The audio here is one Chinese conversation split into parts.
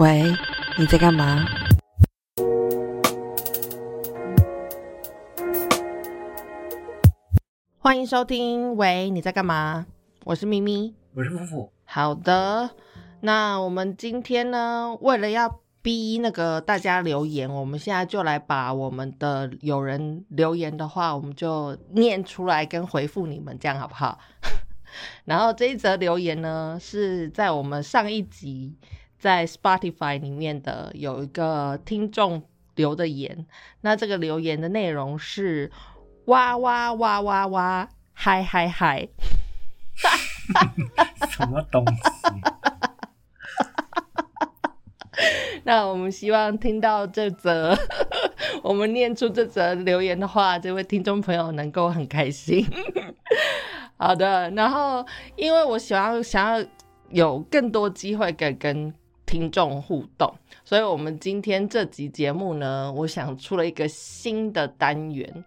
喂，你在干嘛？欢迎收听。喂，你在干嘛？我是咪咪，我是夫妇。好的，那我们今天呢，为了要逼那个大家留言，我们现在就来把我们的有人留言的话，我们就念出来跟回复你们，这样好不好？然后这一则留言呢，是在我们上一集在 Spotify 里面的有一个听众留的言。那这个留言的内容是哇哇哇哇哇嗨嗨嗨，什么东西？那我们希望听到这则我们念出这则留言的话，这位听众朋友能够很开心。好的，然后因为我想要想要有更多机会跟跟听众互动，所以我们今天这集节目呢，我想出了一个新的单元。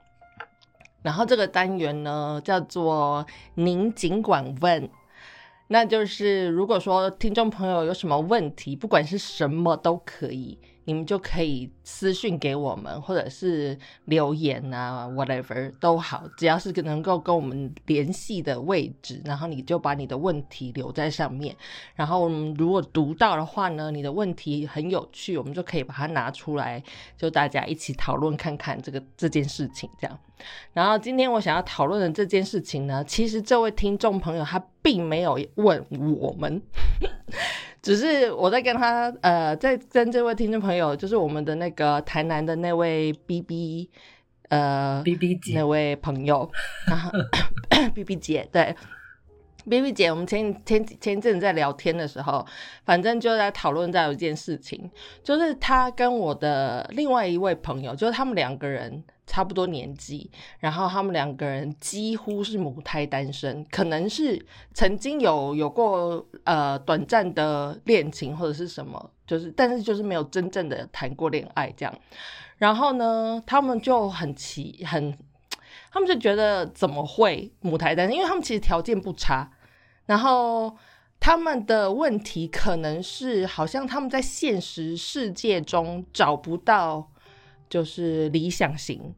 然后这个单元呢叫做“您尽管问”，那就是如果说听众朋友有什么问题，不管是什么都可以。你们就可以私信给我们，或者是留言啊，whatever 都好，只要是能够跟我们联系的位置，然后你就把你的问题留在上面。然后如果读到的话呢，你的问题很有趣，我们就可以把它拿出来，就大家一起讨论看看这个这件事情这样。然后今天我想要讨论的这件事情呢，其实这位听众朋友他并没有问我们。只是我在跟他，呃，在跟这位听众朋友，就是我们的那个台南的那位 B B，呃，B B 姐。那位朋友，然后 B B 姐对，B B 姐，我们前前前一阵在聊天的时候，反正就在讨论在有一件事情，就是他跟我的另外一位朋友，就是他们两个人。差不多年纪，然后他们两个人几乎是母胎单身，可能是曾经有有过呃短暂的恋情或者是什么，就是但是就是没有真正的谈过恋爱这样。然后呢，他们就很奇很，他们就觉得怎么会母胎单身？因为他们其实条件不差，然后他们的问题可能是好像他们在现实世界中找不到。就是理想型，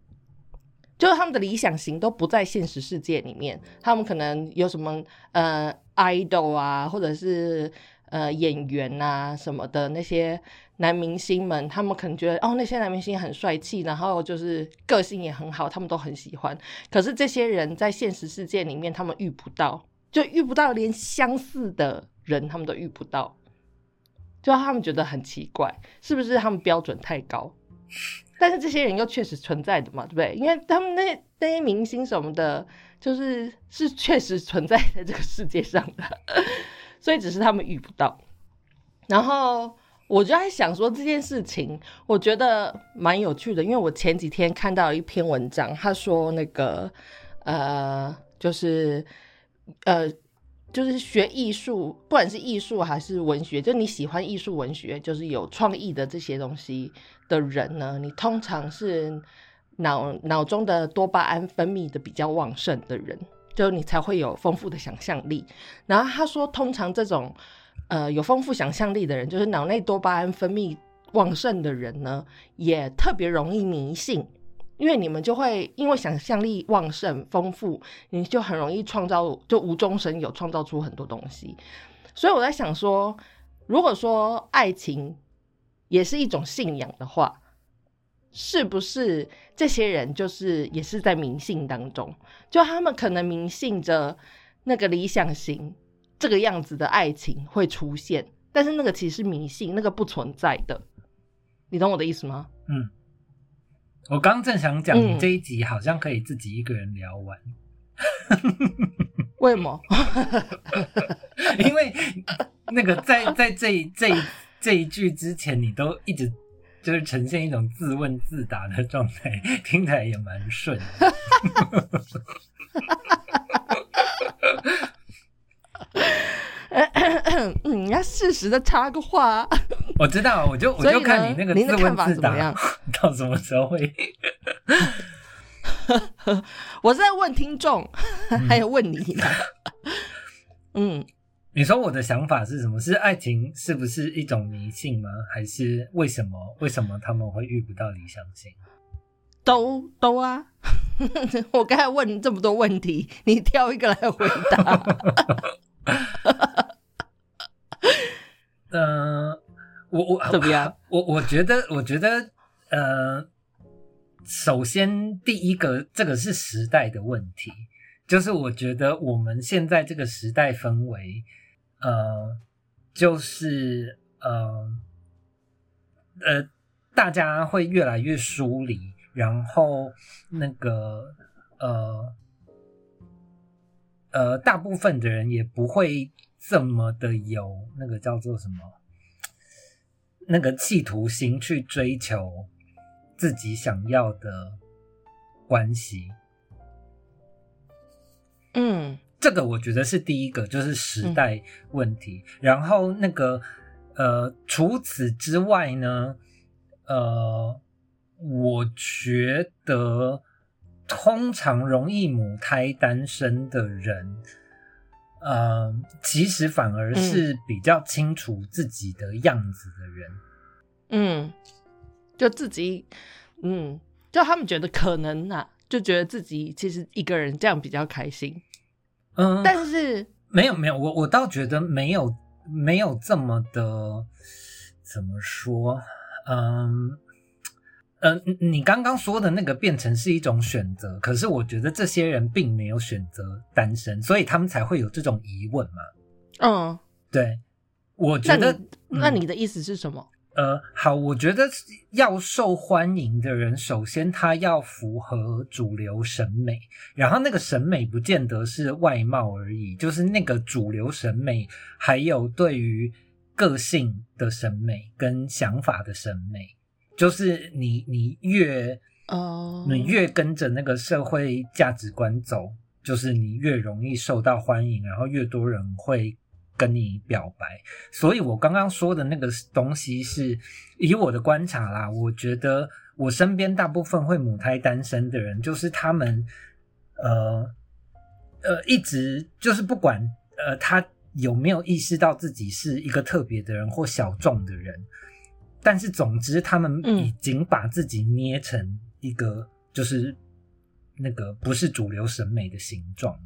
就是他们的理想型都不在现实世界里面。他们可能有什么呃 idol 啊，或者是呃演员啊什么的那些男明星们，他们可能觉得哦那些男明星很帅气，然后就是个性也很好，他们都很喜欢。可是这些人在现实世界里面，他们遇不到，就遇不到连相似的人，他们都遇不到，就他们觉得很奇怪，是不是他们标准太高？但是这些人又确实存在的嘛，对不对？因为他们那那些明星什么的，就是是确实存在在这个世界上的，所以只是他们遇不到。然后我就在想说这件事情，我觉得蛮有趣的，因为我前几天看到一篇文章，他说那个呃，就是呃。就是学艺术，不管是艺术还是文学，就你喜欢艺术文学，就是有创意的这些东西的人呢，你通常是脑脑中的多巴胺分泌的比较旺盛的人，就你才会有丰富的想象力。然后他说，通常这种呃有丰富想象力的人，就是脑内多巴胺分泌旺盛的人呢，也特别容易迷信。因为你们就会因为想象力旺盛丰富，你就很容易创造，就无中生有，创造出很多东西。所以我在想说，如果说爱情也是一种信仰的话，是不是这些人就是也是在迷信当中？就他们可能迷信着那个理想型这个样子的爱情会出现，但是那个其实是迷信，那个不存在的。你懂我的意思吗？嗯。我刚正想讲，这一集好像可以自己一个人聊完。为什么？因为那个在在这这这一句之前，你都一直就是呈现一种自问自答的状态，听起来也蛮顺。嗯，要适时的插个话。我知道，我就我就看你那个看法怎么样，到什么时候会？我是在问听众，还有问你呢。嗯，你说我的想法是什么？是爱情是不是一种迷信吗？还是为什么？为什么他们会遇不到理想型？都都啊！我刚才问这么多问题，你挑一个来回答。嗯、我我怎么样？我我觉得，我觉得，呃，首先第一个，这个是时代的问题，就是我觉得我们现在这个时代氛围，呃，就是呃呃，大家会越来越疏离，然后那个呃呃，大部分的人也不会这么的有那个叫做什么，那个企图心去追求自己想要的关系。嗯这个我觉得是第一个，就是时代问题。然后那个呃，除此之外呢，呃，我觉得通常容易母胎单身的人，呃，其实反而是比较清楚自己的样子的人。嗯，就自己，嗯，就他们觉得可能呐、就觉得自己其实一个人这样比较开心，嗯，但是没有没有，我我倒觉得没有没有这么的怎么说，嗯。呃，你你刚刚说的那个变成是一种选择，可是我觉得这些人并没有选择单身，所以他们才会有这种疑问嘛。嗯，对，我觉得你那嗯你的意思是什么？呃，好，我觉得要受欢迎的人，首先他要符合主流审美，然后那个审美不见得是外貌而已，就是那个主流审美，还有对于个性的审美跟想法的审美，就是你你越哦，你越跟着那个社会价值观走，就是你越容易受到欢迎，然后越多人会跟你表白。所以我刚刚说的那个东西是，以我的观察啦，我觉得我身边大部分会母胎单身的人，就是他们，呃呃，一直就是不管呃他有没有意识到自己是一个特别的人或小众的人，但是总之他们嗯。已经把自己捏成一个就是那个不是主流审美的形状了。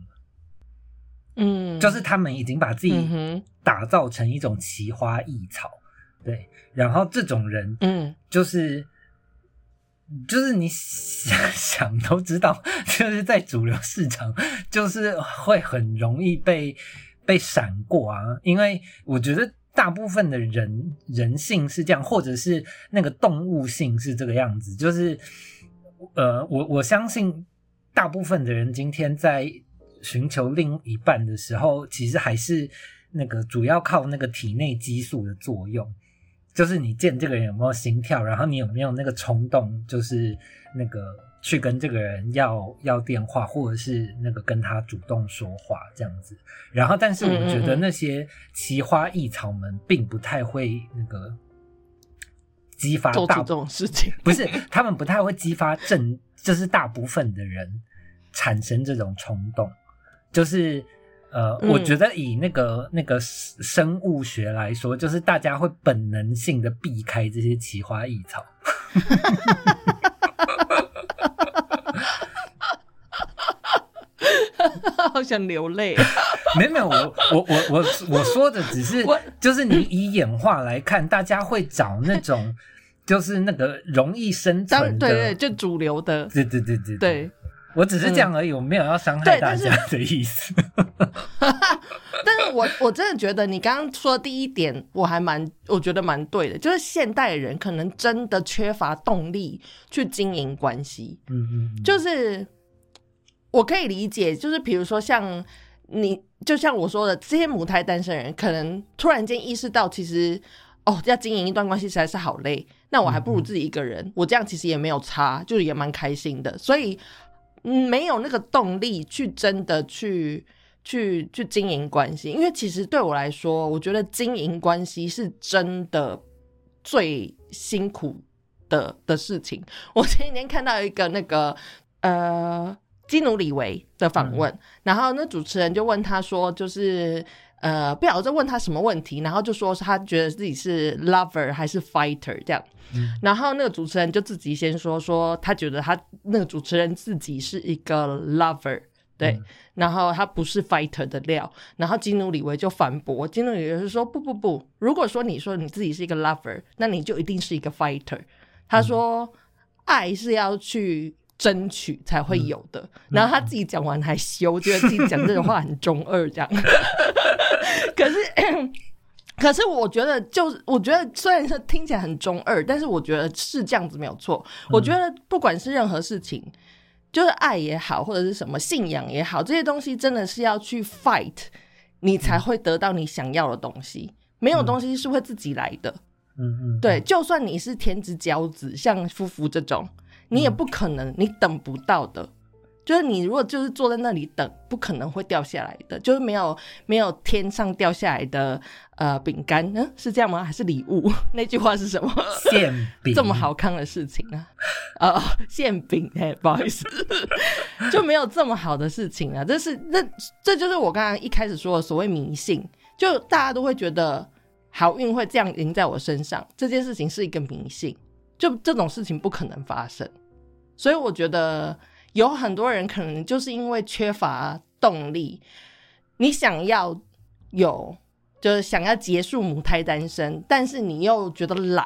嗯，就是他们已经把自己打造成一种奇花异草，对，然后这种人嗯。就是就是你想想都知道，就是在主流市场，就是会很容易被被闪过啊，因为我觉得大部分的人人性是这样，或者是那个动物性是这个样子，就是呃，我我相信大部分的人今天在寻求另一半的时候，其实还是那个主要靠那个体内激素的作用。就是你见这个人有没有心跳，然后你有没有那个冲动，就是那个去跟这个人要要电话，或者是那个跟他主动说话这样子。然后，但是我觉得那些奇花异草们并不太会那个激发大做出这种事情，不是，他们不太会激发正，就是大部分的人产生这种冲动，就是呃，嗯我觉得以那个那个生物学来说，就是大家会本能性的避开这些奇花异草。好想流泪。没有没有，我我我我我说的只是，就是你以演化来看，大家会找那种 就是那个容易生当存的，对对，就主流的，对对对对对。我只是这样而已，我没有要伤害大家的意思。但是我我真的觉得你刚刚说的第一点，我还蛮我觉得蛮对的，就是现代人可能真的缺乏动力去经营关系，嗯嗯嗯，就是我可以理解，就是比如说像你，就像我说的，这些母胎单身人可能突然间意识到，其实哦，要经营一段关系实在是好累，那我还不如自己一个人，我这样其实也没有差，就是也蛮开心的，所以嗯没有那个动力去真的去。去去经营关系，因为其实对我来说，我觉得经营关系是真的最辛苦的的事情。我前几天看到一个那个呃基努里维的访问，然后那主持人就问他说，就是呃，不晓得在问他什么问题，然后就说是他觉得自己是 lover 还是 fighter 这样，嗯。然后那个主持人就自己先说说他觉得他那个主持人自己是一个 lover。对，嗯。然后他不是 fighter 的料，然后基努里维就反驳，基努里维就说不不不，如果说你说你自己是一个 lover，那你就一定是一个 fighter。他说、爱是要去争取才会有的，然后他自己讲完还羞，觉得自己讲这种话很中二这样。可是。可是我觉得，就是我觉得虽然是听起来很中二，但是我觉得是这样子没有错。我觉得不管是任何事情，就是爱也好，或者是什么信仰也好，这些东西真的是要去 fight，你才会得到你想要的东西。没有东西是会自己来的。嗯嗯，对，就算你是天之骄子，像夫妇这种，你也不可能，你等不到的。就是你如果就是坐在那里等，不可能会掉下来的，就是没有没有天上掉下来的呃饼干，嗯，是这样吗？还是礼物？那句话是什么？馅饼这么好康的事情啊？呃，馅饼，哎、不好意思，就没有这么好的事情啊。这是那这就是我刚刚一开始说的所谓迷信，就大家都会觉得好运会这样临在我身上，这件事情是一个迷信，就这种事情不可能发生。所以我觉得有很多人可能就是因为缺乏动力，你想要有就是想要结束母胎单身，但是你又觉得懒，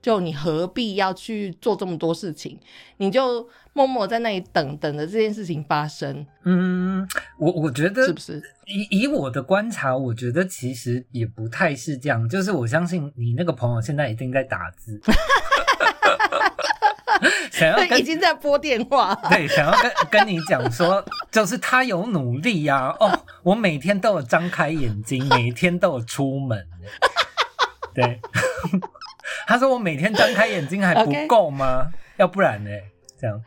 就你何必要去做这么多事情？你就默默在那里等等着这件事情发生，嗯，我我觉得是不是？以以我的观察，我觉得其实也不太是这样。就是我相信你那个朋友现在一定在打字，想要跟已经在拨电话。对，想要跟跟你讲说，就是他有努力呀、哦，我每天都有张开眼睛，每天都有出门。对，他说我每天张开眼睛还不够吗要不然呢？这样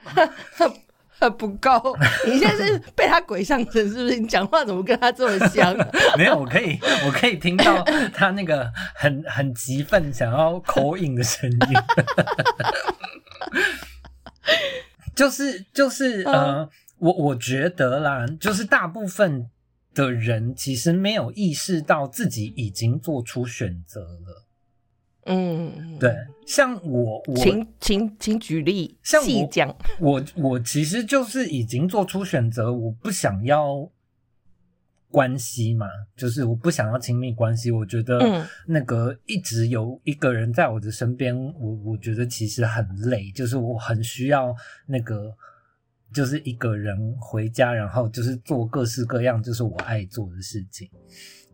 很 不够，你现在是被他鬼上身是不是？你讲话怎么跟他这么像？没有，我可以，我可以听到他那个很很急愤想要口音的声音。就是就是呃，我我觉得啦，就是大部分的人其实没有意识到自己已经做出选择了。嗯，对，，像我我请请请举例，像我细讲。我我其实就是已经做出选择，我不想要关系嘛，就是我不想要亲密关系。我觉得嗯那个一直有一个人在我的身边，我我觉得其实很累，就是我很需要那个。就是一个人回家，然后就是做各式各样，就是我爱做的事情，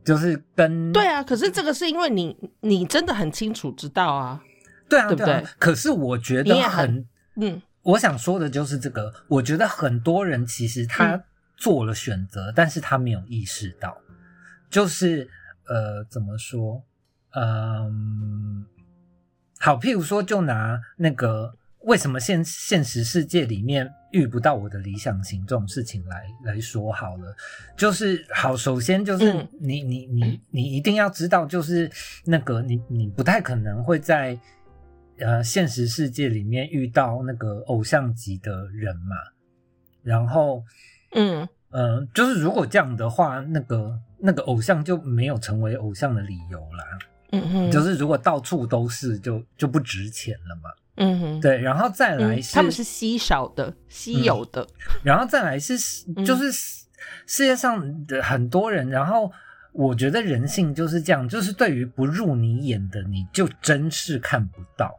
就是跟对啊，可是这个是因为你你真的很清楚知道啊，对啊对不对可是我觉得很很嗯。我想说的就是这个，我觉得很多人其实他嗯。做了选择，但是他没有意识到，就是呃，怎么说？嗯，好，譬如说，就拿那个为什么现现实世界里面遇不到我的理想型这种事情来来说好了，就是好，首先就是嗯。你、你你你一定要知道，就是那个你你不太可能会在呃现实世界里面遇到那个偶像级的人嘛，然后嗯。嗯、呃就是如果这样的话，那个那个偶像就没有成为偶像的理由啦。嗯嗯，就是如果到处都是，就就不值钱了嘛。嗯哼，对，然后再来他们是稀少的、稀有的，然后再来是，嗯就是世世界上的很多人，然后我觉得人性就是这样，就是对于不入你眼的，你就真是看不到。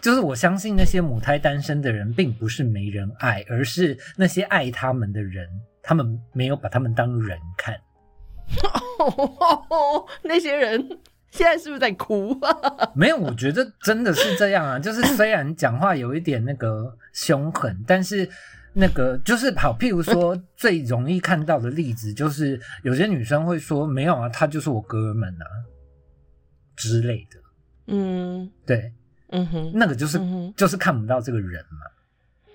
就是我相信那些母胎单身的人，并不是没人爱，而是那些爱他们的人，他们没有把他们当人看。那些人现在是不是在哭？没有，我觉得真的是这样啊。就是虽然讲话有一点那个凶狠，但是那个就是好，譬如说最容易看到的例子，就是有些女生会说没有啊，他就是我哥们啊之类的。嗯对，嗯哼，那个就是、嗯就是看不到这个人嘛，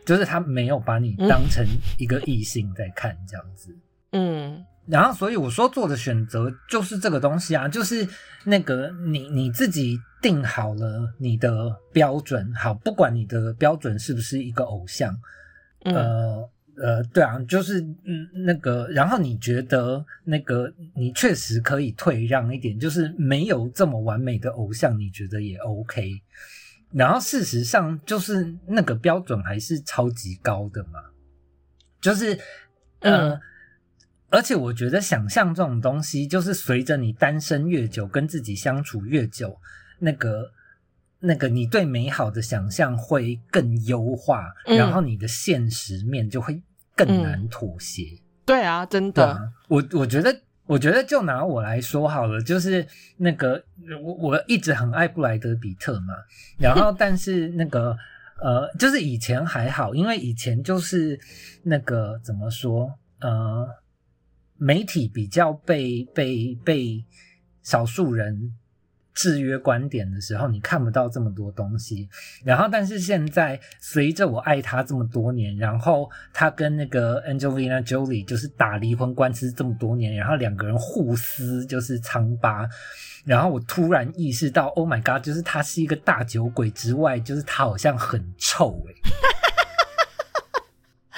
就是他没有把你当成一个异性在看这样子。嗯然后，所以我说做的选择就是这个东西啊，就是那个你你自己定好了你的标准，好，不管你的标准是不是一个偶像，嗯呃呃，对啊，就是嗯，那个，然后你觉得那个你确实可以退让一点，就是没有这么完美的偶像，你觉得也 OK。然后事实上，就是那个标准还是超级高的嘛，就是呃，而且我觉得想象这种东西，就是随着你单身越久，跟自己相处越久，那个。那个你对美好的想象会更优化，然后你的现实面就会更难妥协。对啊，真的。我我觉得，我觉得就拿我来说好了，就是那个我我一直很爱布莱德比特嘛，然后但是那个 呃，就是以前还好，因为以前就是那个怎么说呃，媒体比较被被被少数人。制约观点的时候，你看不到这么多东西。然后，但是现在随着我爱他这么多年，然后他跟那个 Angelina Jolie 就是打离婚官司这么多年，然后两个人互撕就是疮疤。然后我突然意识到，Oh my God，就是他是一个大酒鬼之外，就是他好像很臭哎。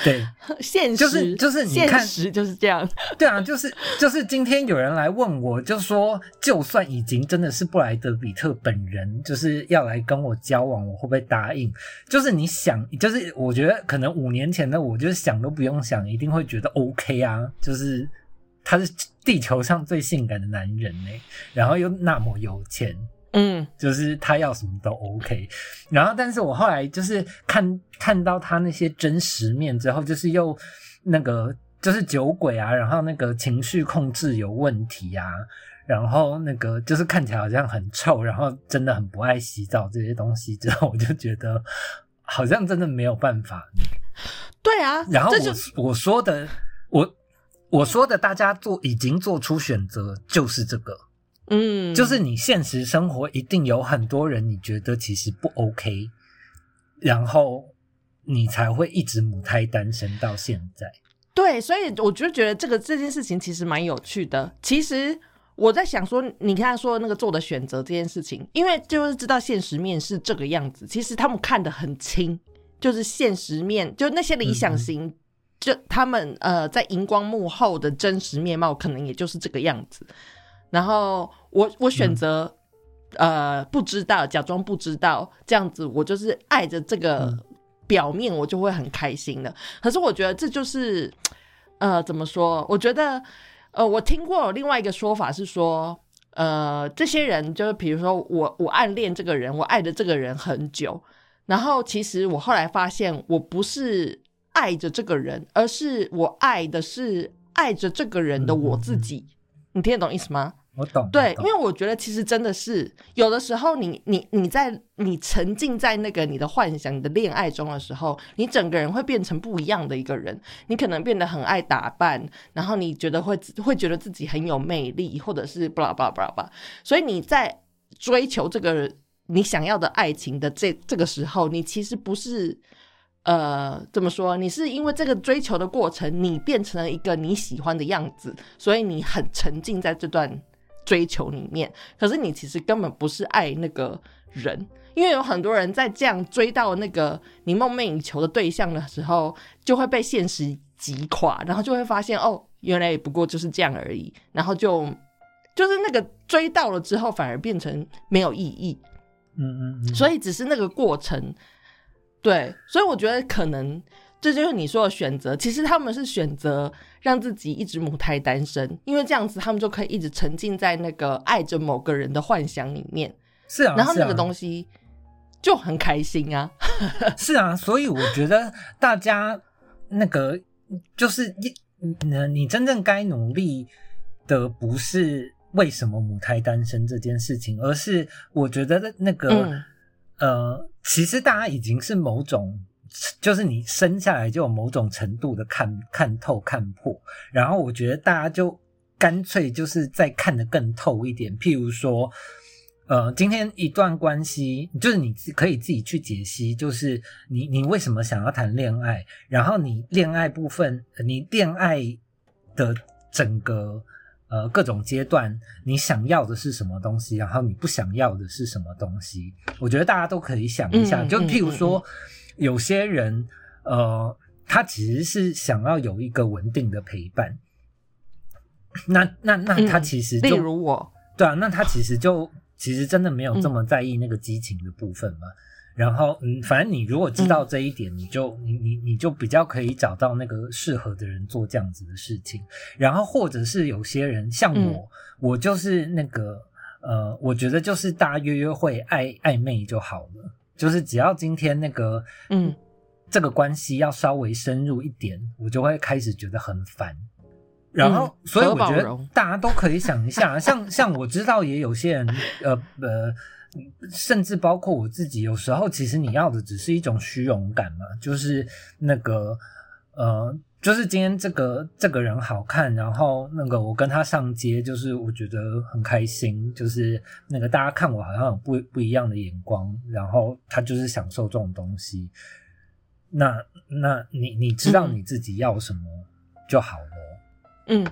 对，现实就是就是你看，现实就是这样。对啊，就是就是今天有人来问我，就说就算已经真的是布莱德比特本人，就是要来跟我交往，我会不会答应？就是你想，就是我觉得可能五年前的我，就是想都不用想，一定会觉得 OK 啊，就是他是地球上最性感的男人呢，然后又那么有钱。嗯，就是他要什么都 OK，然后，但是我后来就是看看到他那些真实面之后，就是又那个就是酒鬼啊，然后那个情绪控制有问题啊，然后那个就是看起来好像很臭，然后真的很不爱洗澡这些东西之后，我就觉得好像真的没有办法。对啊，然后我我说的我我说的大家做已经做出选择就是这个。嗯，就是你现实生活一定有很多人，你觉得其实不 OK，然后你才会一直母胎单身到现在。对，所以我就觉得这个这件事情其实蛮有趣的。其实我在想说，你看说那个做的选择这件事情，因为就是知道现实面是这个样子，其实他们看得很清，就是现实面，就那些理想型，就他们呃在荧光幕后的真实面貌，可能也就是这个样子。然后我我选择呃不知道，假装不知道，这样子我就是爱着这个表面，我就会很开心的。可是我觉得这就是呃怎么说？我觉得呃我听过另外一个说法是说，呃这些人就是比如说我我暗恋这个人，我爱着这个人很久，然后其实我后来发现我不是爱着这个人，而是我爱的是爱着这个人的我自己。你听得懂意思吗？我懂，对，因为我觉得其实真的是有的时候，你你你在你沉浸在那个你的幻想、你的恋爱中的时候，你整个人会变成不一样的一个人。你可能变得很爱打扮，然后你觉得会会觉得自己很有魅力，或者是巴拉巴拉巴拉巴。所以你在追求这个你想要的爱情的这这个时候，你其实不是呃怎么说？你是因为这个追求的过程，你变成了一个你喜欢的样子，所以你很沉浸在这段。追求里面，可是你其实根本不是爱那个人，因为有很多人在这样追到那个你梦寐以求的对象的时候，就会被现实击垮，然后就会发现哦，原来也不过就是这样而已，然后就就是那个追到了之后，反而变成没有意义。嗯嗯，所以只是那个过程，对，所以我觉得可能。这就是你说的选择。其实他们是选择让自己一直母胎单身，因为这样子他们就可以一直沉浸在那个爱着某个人的幻想里面。是啊，然后那个东西就很开心啊。是啊，所以我觉得大家那个就是一，你真正该努力的不是为什么母胎单身这件事情，而是我觉得那个呃，其实大家已经是某种。就是你生下来就有某种程度的看看透看破，然后我觉得大家就干脆就是再看得更透一点。譬如说，呃，今天一段关系，就是你可以自己去解析，就是你你为什么想要谈恋爱，然后你恋爱部分，你恋爱的整个呃各种阶段，你想要的是什么东西，然后你不想要的是什么东西，我觉得大家都可以想一下，就譬如说。有些人，呃，他其实是想要有一个稳定的陪伴。那那那他其实就、例如我，对啊，那他其实就其实真的没有这么在意那个激情的部分嘛。然后嗯，反正你如果知道这一点，你就你你你就比较可以找到那个适合的人做这样子的事情。然后或者是有些人像我，我就是那个呃，我觉得就是大家约约会暧暧昧就好了，就是只要今天那个嗯这个关系要稍微深入一点，我就会开始觉得很烦。然后，所以我觉得 大家都可以想一下，像像我知道也有些人，呃呃，甚至包括我自己，有时候其实你要的只是一种虚荣感嘛，就是那个呃，就是今天这个这个人好看，然后那个我跟他上街，就是我觉得很开心，就是那个大家看我好像有不不一样的眼光，然后他就是享受这种东西。那那你你知道你自己要什么就好了。嗯，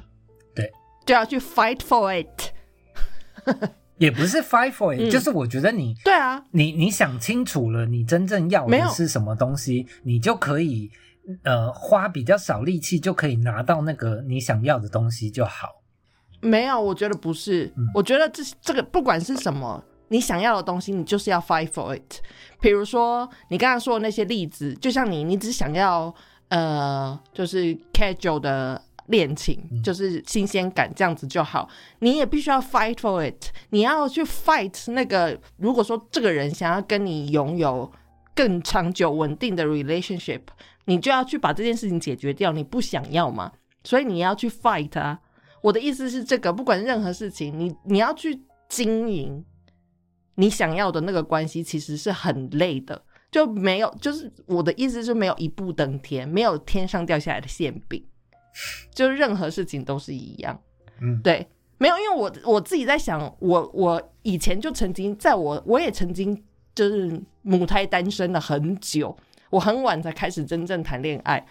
对，就要去 fight for it，也不是 fight for it，、就是我觉得你对啊，你你想清楚了，你真正要的是什么东西，你就可以呃花比较少力气就可以拿到那个你想要的东西就好。没有，我觉得不是，嗯我觉得这这个不管是什么。你想要的东西，你就是要 fight for it。比如说你刚刚说的那些例子，就像你，你只想要呃，就是 casual 的恋情，就是新鲜感这样子就好。你也必须要 fight for it。你要去 fight 那个，如果说这个人想要跟你拥有更长久稳定的 relationship，你就要去把这件事情解决掉。你不想要嘛？所以你要去 fight 啊。我的意思是这个，不管任何事情，你你要去经营。你想要的那个关系其实是很累的，就没有，就是我的意思是没有一步登天，没有天上掉下来的馅饼，就任何事情都是一样。嗯，对，没有，因为我我自己在想，我我以前就曾经在我我也曾经就是母胎单身了很久，我很晚才开始真正谈恋爱，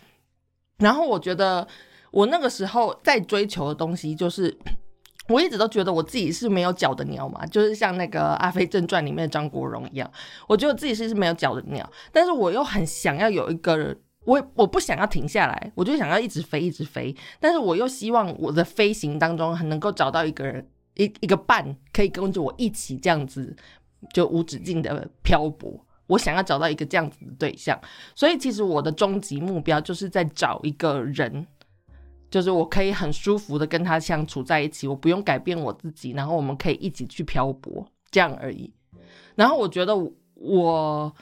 然后我觉得我那个时候在追求的东西就是。我一直都觉得我自己是没有脚的鸟嘛，就是像那个《阿飞正传》里面的张国荣一样，我觉得自己是是没有脚的鸟，但是我又很想要有一个人，我我不想要停下来，我就想要一直飞，一直飞，但是我又希望我的飞行当中很能够找到一个人，一一个伴，可以跟着我一起这样子就无止境的漂泊。我想要找到一个这样子的对象，所以其实我的终极目标就是在找一个人。就是我可以很舒服的跟他相处在一起，我不用改变我自己，然后我们可以一起去漂泊，这样而已。然后我觉得我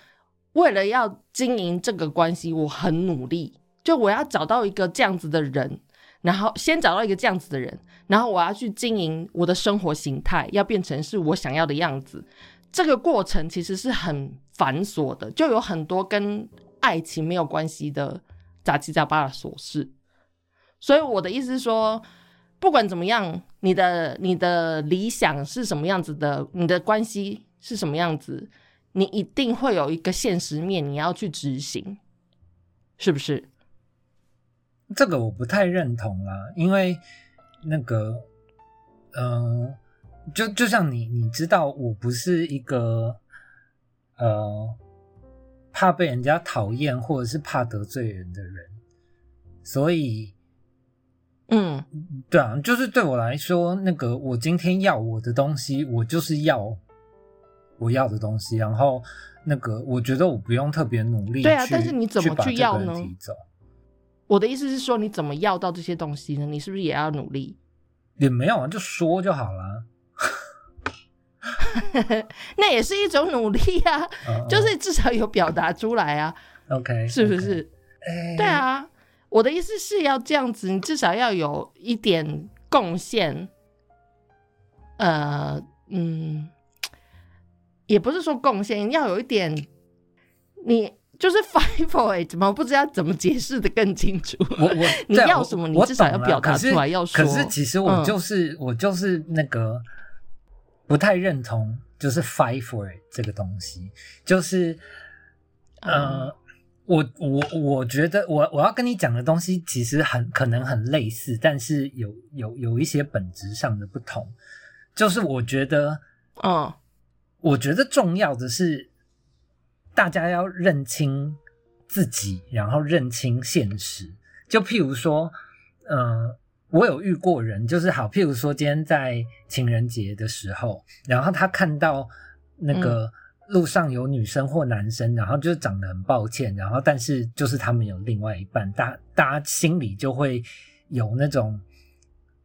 为了要经营这个关系，我很努力，就我要找到一个这样子的人，然后先找到一个这样子的人，然后我要去经营我的生活形态，要变成是我想要的样子。这个过程其实是很繁琐的，就有很多跟爱情没有关系的杂七杂八的琐事。所以我的意思是说，不管怎么样，你的你的理想是什么样子的，你的关系是什么样子，你一定会有一个现实面，你要去执行，是不是？这个我不太认同啦，因为那个，嗯、就就像你，你知道，我不是一个呃怕被人家讨厌或者是怕得罪人的人，所以。嗯，对啊，就是对我来说，那个我今天要我的东西，我就是要我要的东西，然后那个我觉得我不用特别努力。对啊，但是你怎么去要呢？走我的意思是说，你怎么要到这些东西呢？你是不是也要努力？也没有啊，就说就好了。那也是一种努力啊，嗯、就是至少有表达出来啊。OK，是不是.对啊。我的意思是要这样子，你至少要有一点贡献。呃，嗯，也不是说贡献，要有一点，你就是 fight for it 吗？我不知道怎么解释的更清楚。我我 你要什么，你至少要表达出来，要说。可是其实我就是、嗯、我就是那个不太认同，就是 fight for it 这个东西，就是呃。嗯我我我觉得我我要跟你讲的东西其实很可能很类似，但是有有有一些本质上的不同。就是我觉得，嗯，我觉得重要的是大家要认清自己，然后认清现实。就譬如说，呃，我有遇过人，就是好，譬如说今天在情人节的时候，然后他看到那个路上有女生或男生，然后就是长得很抱歉，然后但是就是他们有另外一半，大大家心里就会有那种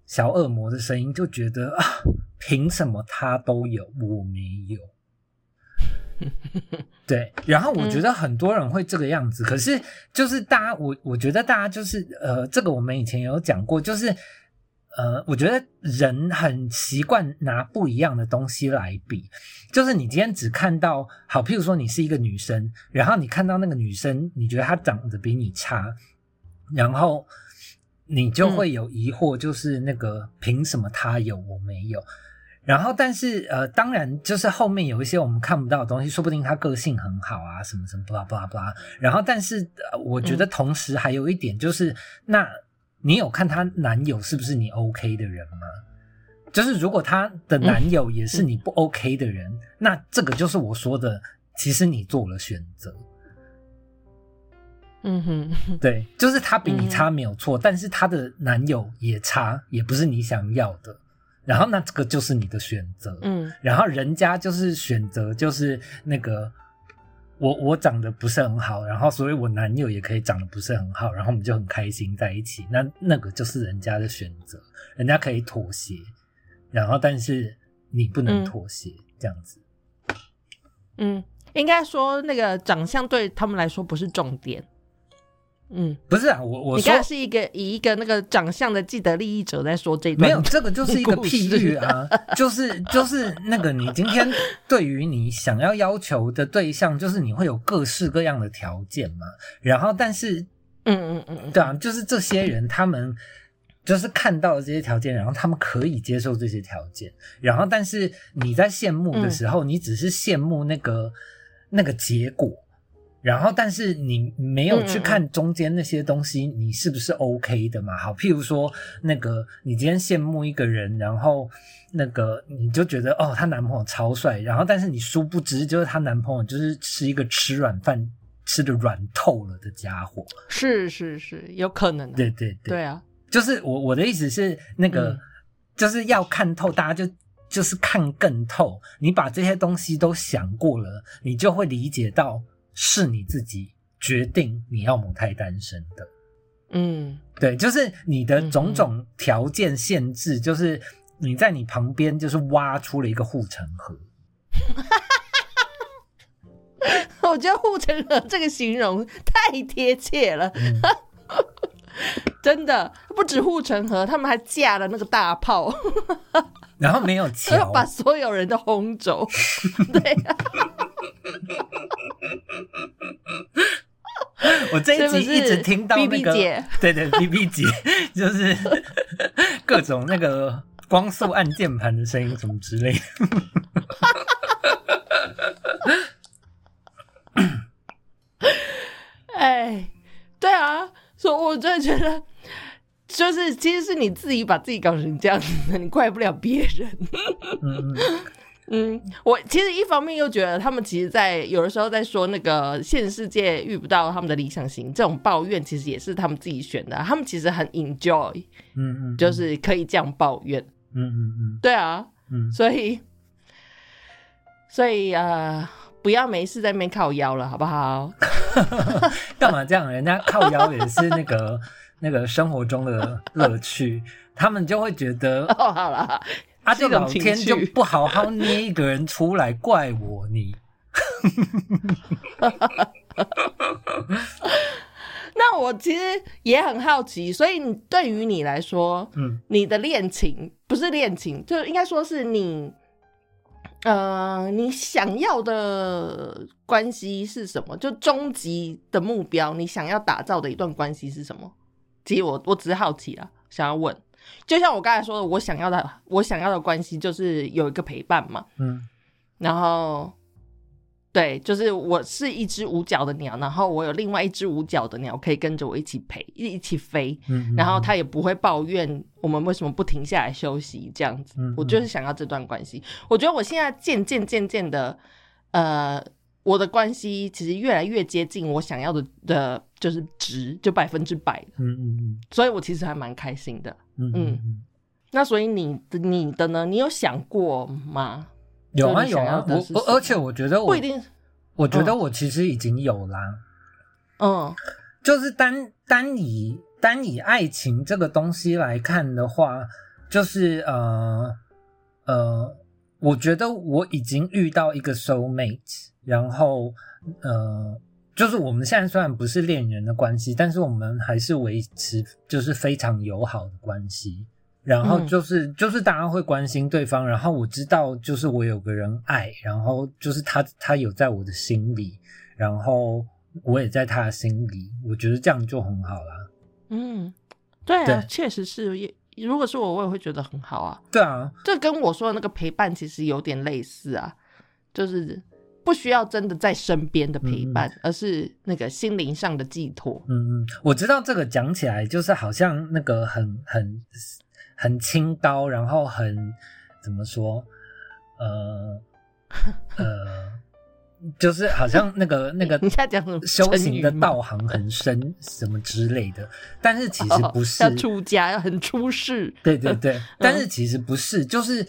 小恶魔的声音，就觉得啊，凭什么他都有，我没有？对，然后我觉得很多人会这个样子，可是就是大家，我我觉得大家就是呃，这个我们以前有讲过，就是呃，我觉得人很习惯拿不一样的东西来比，就是你今天只看到好，譬如说你是一个女生，然后你看到那个女生，你觉得她长得比你差，然后你就会有疑惑，就是那个凭什么她有我没有？然后，但是呃，当然就是后面有一些我们看不到的东西，说不定他个性很好啊，什么什么，blah blah blah。然后，但是我觉得同时还有一点就是，那你有看她男友是不是你 OK 的人吗？就是如果她的男友也是你不 OK 的人，那这个就是我说的，其实你做了选择。嗯哼，对，就是他比你差没有错，但是他的男友也差，也不是你想要的。然后那这个就是你的选择，嗯，然后人家就是选择就是那个我我长得不是很好，然后所以我男友也可以长得不是很好，然后我们就很开心在一起。那那个就是人家的选择，人家可以妥协，然后但是你不能妥协，这样子。嗯，应该说那个长相对他们来说不是重点。嗯，不是啊，我我你刚才是一个以一个那个长相的既得利益者在说这段，没有这个就是一个 譬喻啊，就是就是那个你今天对于你想要要求的对象，就是你会有各式各样的条件嘛，然后但是嗯嗯嗯，对啊，就是这些人他们就是看到了这些条件，然后他们可以接受这些条件，然后但是你在羡慕的时候，你只是羡慕那个那个结果。然后，但是你没有去看中间那些东西，你是不是 OK 的嘛？好，譬如说，那个你今天羡慕一个人，然后那个你就觉得哦，她男朋友超帅，然后但是你殊不知，就是她男朋友就是吃一个吃软饭吃的软透了的家伙。是是是，有可能。对对对，对啊，就是我我的意思是，那个就是要看透，大家就就是看更透。你把这些东西都想过了，你就会理解到。是你自己决定你要母胎单身的，嗯，对，就是你的种种条件限制，就是你在你旁边就是挖出了一个护城河。我觉得护城河这个形容太贴切了，真的不止护城河，他们还架了那个大炮，然后没有桥，把所有人都轰走，对。我这一集一直听到那个，对对，B B 姐 就是 各种那个光速按键盘的声音，什么之类的。哎，对啊，所以我真的觉得，就是其实是你自己把自己搞成这样子的，你怪不了别人。嗯。嗯，我其实一方面又觉得他们其实，在有的时候在说那个现实世界遇不到他们的理想型，这种抱怨其实也是他们自己选的。他们其实很 enjoy，嗯嗯，就是可以这样抱怨，嗯嗯嗯，对啊，嗯，所以所以呃，不要没事在那边靠腰了，好不好？干嘛这样？人家靠腰也是那个那个生活中的乐趣，他们就会觉得 哦，好了。啊！这老天就不好好捏一个人出来，怪我你。那我其实也很好奇，所以对于你来说，嗯，你的恋情不是恋情，就应该说是你，呃，你想要的关系是什么？就终极的目标，你想要打造的一段关系是什么？其实我我只是好奇啊，想要问。就像我刚才说的，我想要的，我想要的关系就是有一个陪伴嘛。嗯，然后，对，就是我是一只五角的鸟，然后我有另外一只五角的鸟可以跟着我一起陪，一起飞。嗯，然后它也不会抱怨我们为什么不停下来休息这样子。嗯，我就是想要这段关系。我觉得我现在渐渐渐渐的，呃，我的关系其实越来越接近我想要的的，就是值，就百分之百的，嗯嗯嗯。所以我其实还蛮开心的。嗯嗯嗯，那所以你的你的呢？你有想过吗？有啊有啊，我我而且我觉得我不一定，我觉得我其实已经有啦，嗯。就是单单以单以爱情这个东西来看的话，就是呃呃，我觉得我已经遇到一个 soul mate，然后呃，就是我们现在虽然不是恋人的关系，但是我们还是维持就是非常友好的关系。然后嗯就是、就是大家会关心对方，然后我知道就是我有个人爱，然后就是他他有在我的心里，然后我也在他的心里，我觉得这样就很好啦。嗯，对啊对，确实是也。如果是我，我也会觉得很好啊。对啊，这跟我说的那个陪伴其实有点类似啊，就是不需要真的在身边的陪伴，而是那个心灵上的寄托。嗯嗯，我知道这个讲起来就是好像那个很很很清高，然后很怎么说，呃 呃，就是好像那个 那个你在讲什么修行的道行很深什么之类的，但是其实哦不是，要出家，要很出世。对对对，但是其实不是，就是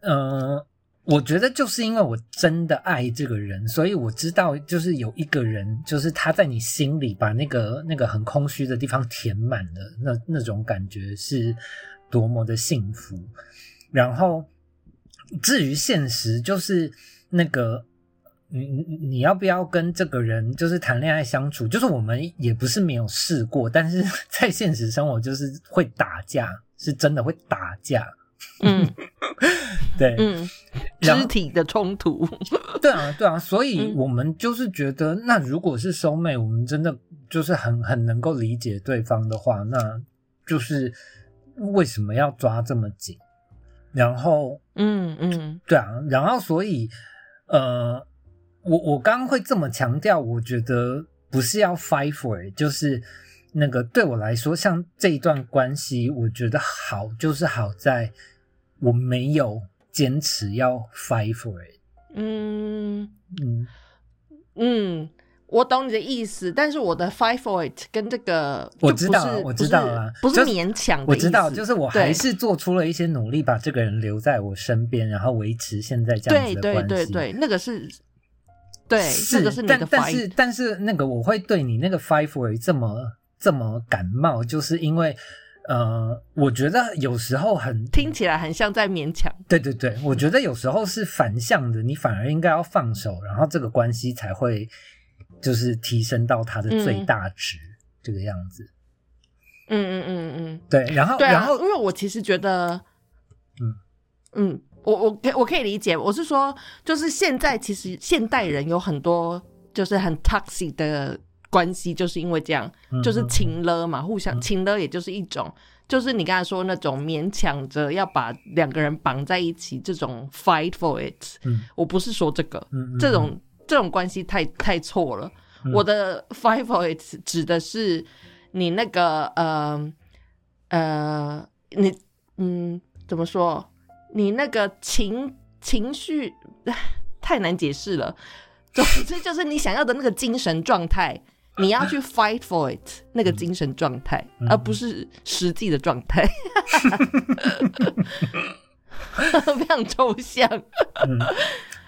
呃，我觉得就是因为我真的爱这个人，所以我知道，就是有一个人，就是他在你心里把那个那个很空虚的地方填满了，那那种感觉是多么的幸福。然后至于现实，就是那个。你你你要不要跟这个人就是谈恋爱相处？就是我们也不是没有试过，但是 在现实生活就是会打架，是真的会打架。嗯 对，嗯，肢体的冲突。对啊，对啊，所以嗯我们就是觉得，那如果是收妹，我们真的就是很很能够理解对方的话，那就是为什么要抓这么紧？然后嗯嗯对啊，然后所以呃，我我刚刚会这么强调，我觉得不是要 fight for it，就是那个对我来说，像这一段关系，我觉得好就是好在我没有坚持要 fight for it，嗯嗯嗯，我懂你的意思，但是我的 fight for it 跟这个我知道我知道了不是勉强的我知道，就是我还是做出了一些努力，把这个人留在我身边，然后维持现在这样对对子的关系。对对，那个是，对，是，那个是你的但但是。但是那个我会对你那个 five for it 这么这么感冒，就是因为呃，我觉得有时候很听起来很像在勉强。对对对，我觉得有时候是反向的，你反而应该要放手，然后这个关系才会就是提升到它的最大值、这个样子。嗯嗯嗯嗯，对，然后然后因为我其实觉得，嗯嗯，我我可我可以理解，我是说，就是现在其实现代人有很多就是很 toxic 的关系，就是因为这样，就是情了嘛，互相情了，也就是一种，就是你刚才说那种勉强着要把两个人绑在一起，这种 fight for it，嗯我不是说这个，这种这种关系太太错了。嗯我的 fight for it 指的是你那个呃呃，你嗯怎么说？你那个情情绪 太难解释了。总之就是你想要的那个精神状态，你要去 fight for it 那个精神状态，嗯而不是实际的状态。非常抽象。嗯，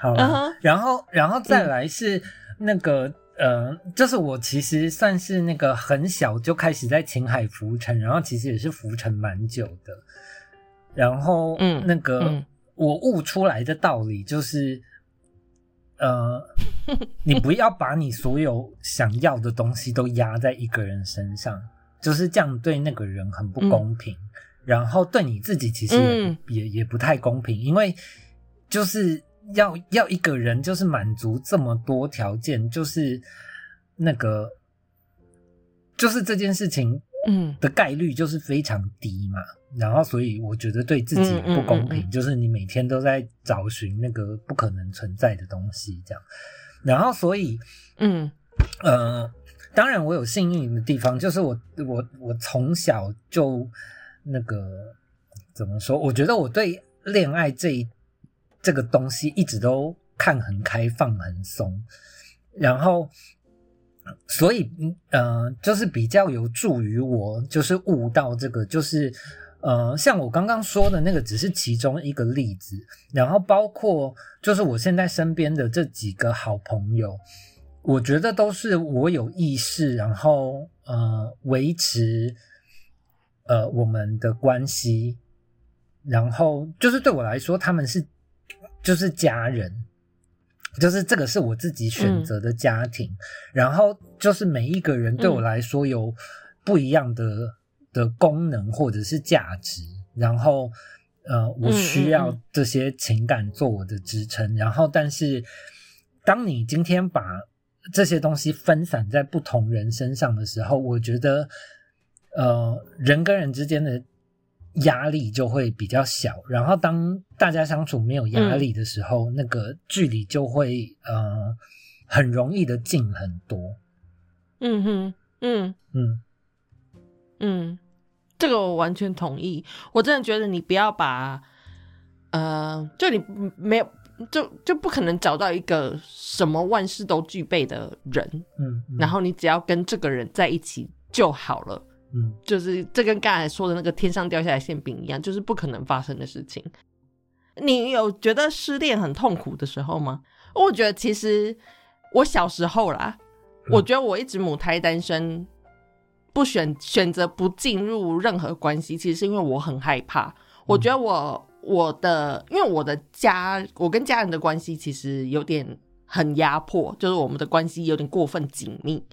好然后然后再来是那个。呃，就是我其实算是那个很小就开始在青海浮沉，然后其实也是浮沉蛮久的。然后，嗯那个、嗯我悟出来的道理就是，呃，你不要把你所有想要的东西都压在一个人身上，就是这样对那个人很不公平，然后对你自己其实也、嗯也也不太公平，因为就是要要一个人就是满足这么多条件，就是那个就是这件事情嗯的概率就是非常低嘛。然后，所以我觉得对自己不公平，嗯嗯嗯就是你每天都在找寻那个不可能存在的东西，这样。然后，所以嗯呃，当然我有幸运的地方，就是我我我从小就那个怎么说？我觉得我对恋爱这一这个东西一直都看很开放、很松。然后，所以，呃，就是比较有助于我，就是悟到这个，就是呃，像我刚刚说的那个，只是其中一个例子。然后，包括就是我现在身边的这几个好朋友，我觉得都是我有意识，然后呃，维持呃我们的关系，然后就是对我来说，他们是就是家人。就是这个是我自己选择的家庭，然后就是每一个人对我来说有不一样的的功能或者是价值，然后呃，我需要这些情感做我的支撑，然后但是当你今天把这些东西分散在不同人身上的时候，我觉得呃，人跟人之间的。压力就会比较小，然后当大家相处没有压力的时候，那个距离就会呃很容易的近很多。嗯哼，嗯嗯嗯，这个我完全同意。我真的觉得你不要把呃，就你没有就就不可能找到一个什么万事都具备的人，嗯，然后你只要跟这个人在一起就好了。嗯，就是这跟刚才说的那个天上掉下来馅饼一样，就是不可能发生的事情。你有觉得失恋很痛苦的时候吗？我觉得其实我小时候啦，我觉得我一直母胎单身，不选选择不进入任何关系，其实是因为我很害怕。我觉得我我的因为我的家，我跟家人的关系其实有点很压迫，就是我们的关系有点过分紧密。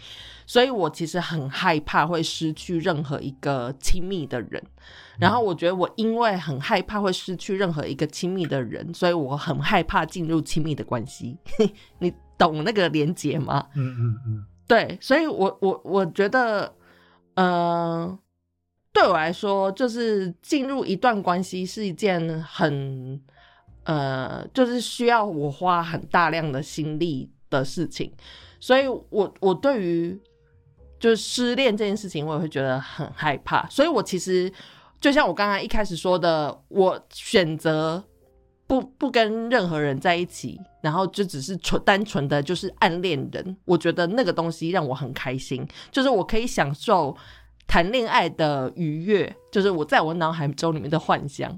所以我其实很害怕会失去任何一个亲密的人，然后我觉得我因为很害怕会失去任何一个亲密的人，所以我很害怕进入亲密的关系。你懂那个连结吗？嗯嗯嗯，对，所以我我我觉得，呃，对我来说，就是进入一段关系是一件很呃，就是需要我花很大量的心力的事情，所以我我对于。就是失恋这件事情，我也会觉得很害怕。所以我其实就像我刚刚一开始说的，我选择不不跟任何人在一起，然后就只是纯单纯的就是暗恋人。我觉得那个东西让我很开心，就是我可以享受谈恋爱的愉悦，就是我在我脑海中里面的幻想，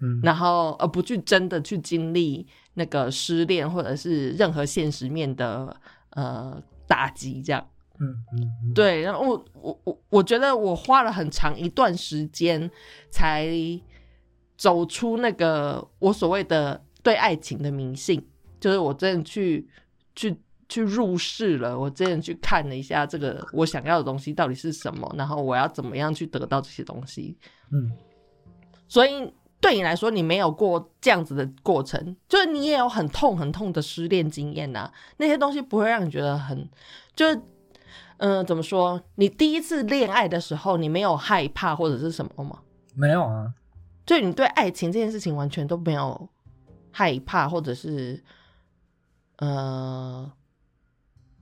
嗯，然后而不去真的去经历那个失恋或者是任何现实面的呃打击，这样。嗯嗯，对，然后我我我我觉得我花了很长一段时间才走出那个我所谓的对爱情的迷信，就是我真的去去去入世了，我真的去看了一下这个我想要的东西到底是什么，然后我要怎么样去得到这些东西。嗯，所以对你来说，你没有过这样子的过程，就是你也有很痛很痛的失恋经验呐，那些东西不会让你觉得很就是。嗯，怎么说？你第一次恋爱的时候，你没有害怕或者是什么吗？没有啊，就你对爱情这件事情完全都没有害怕，或者是呃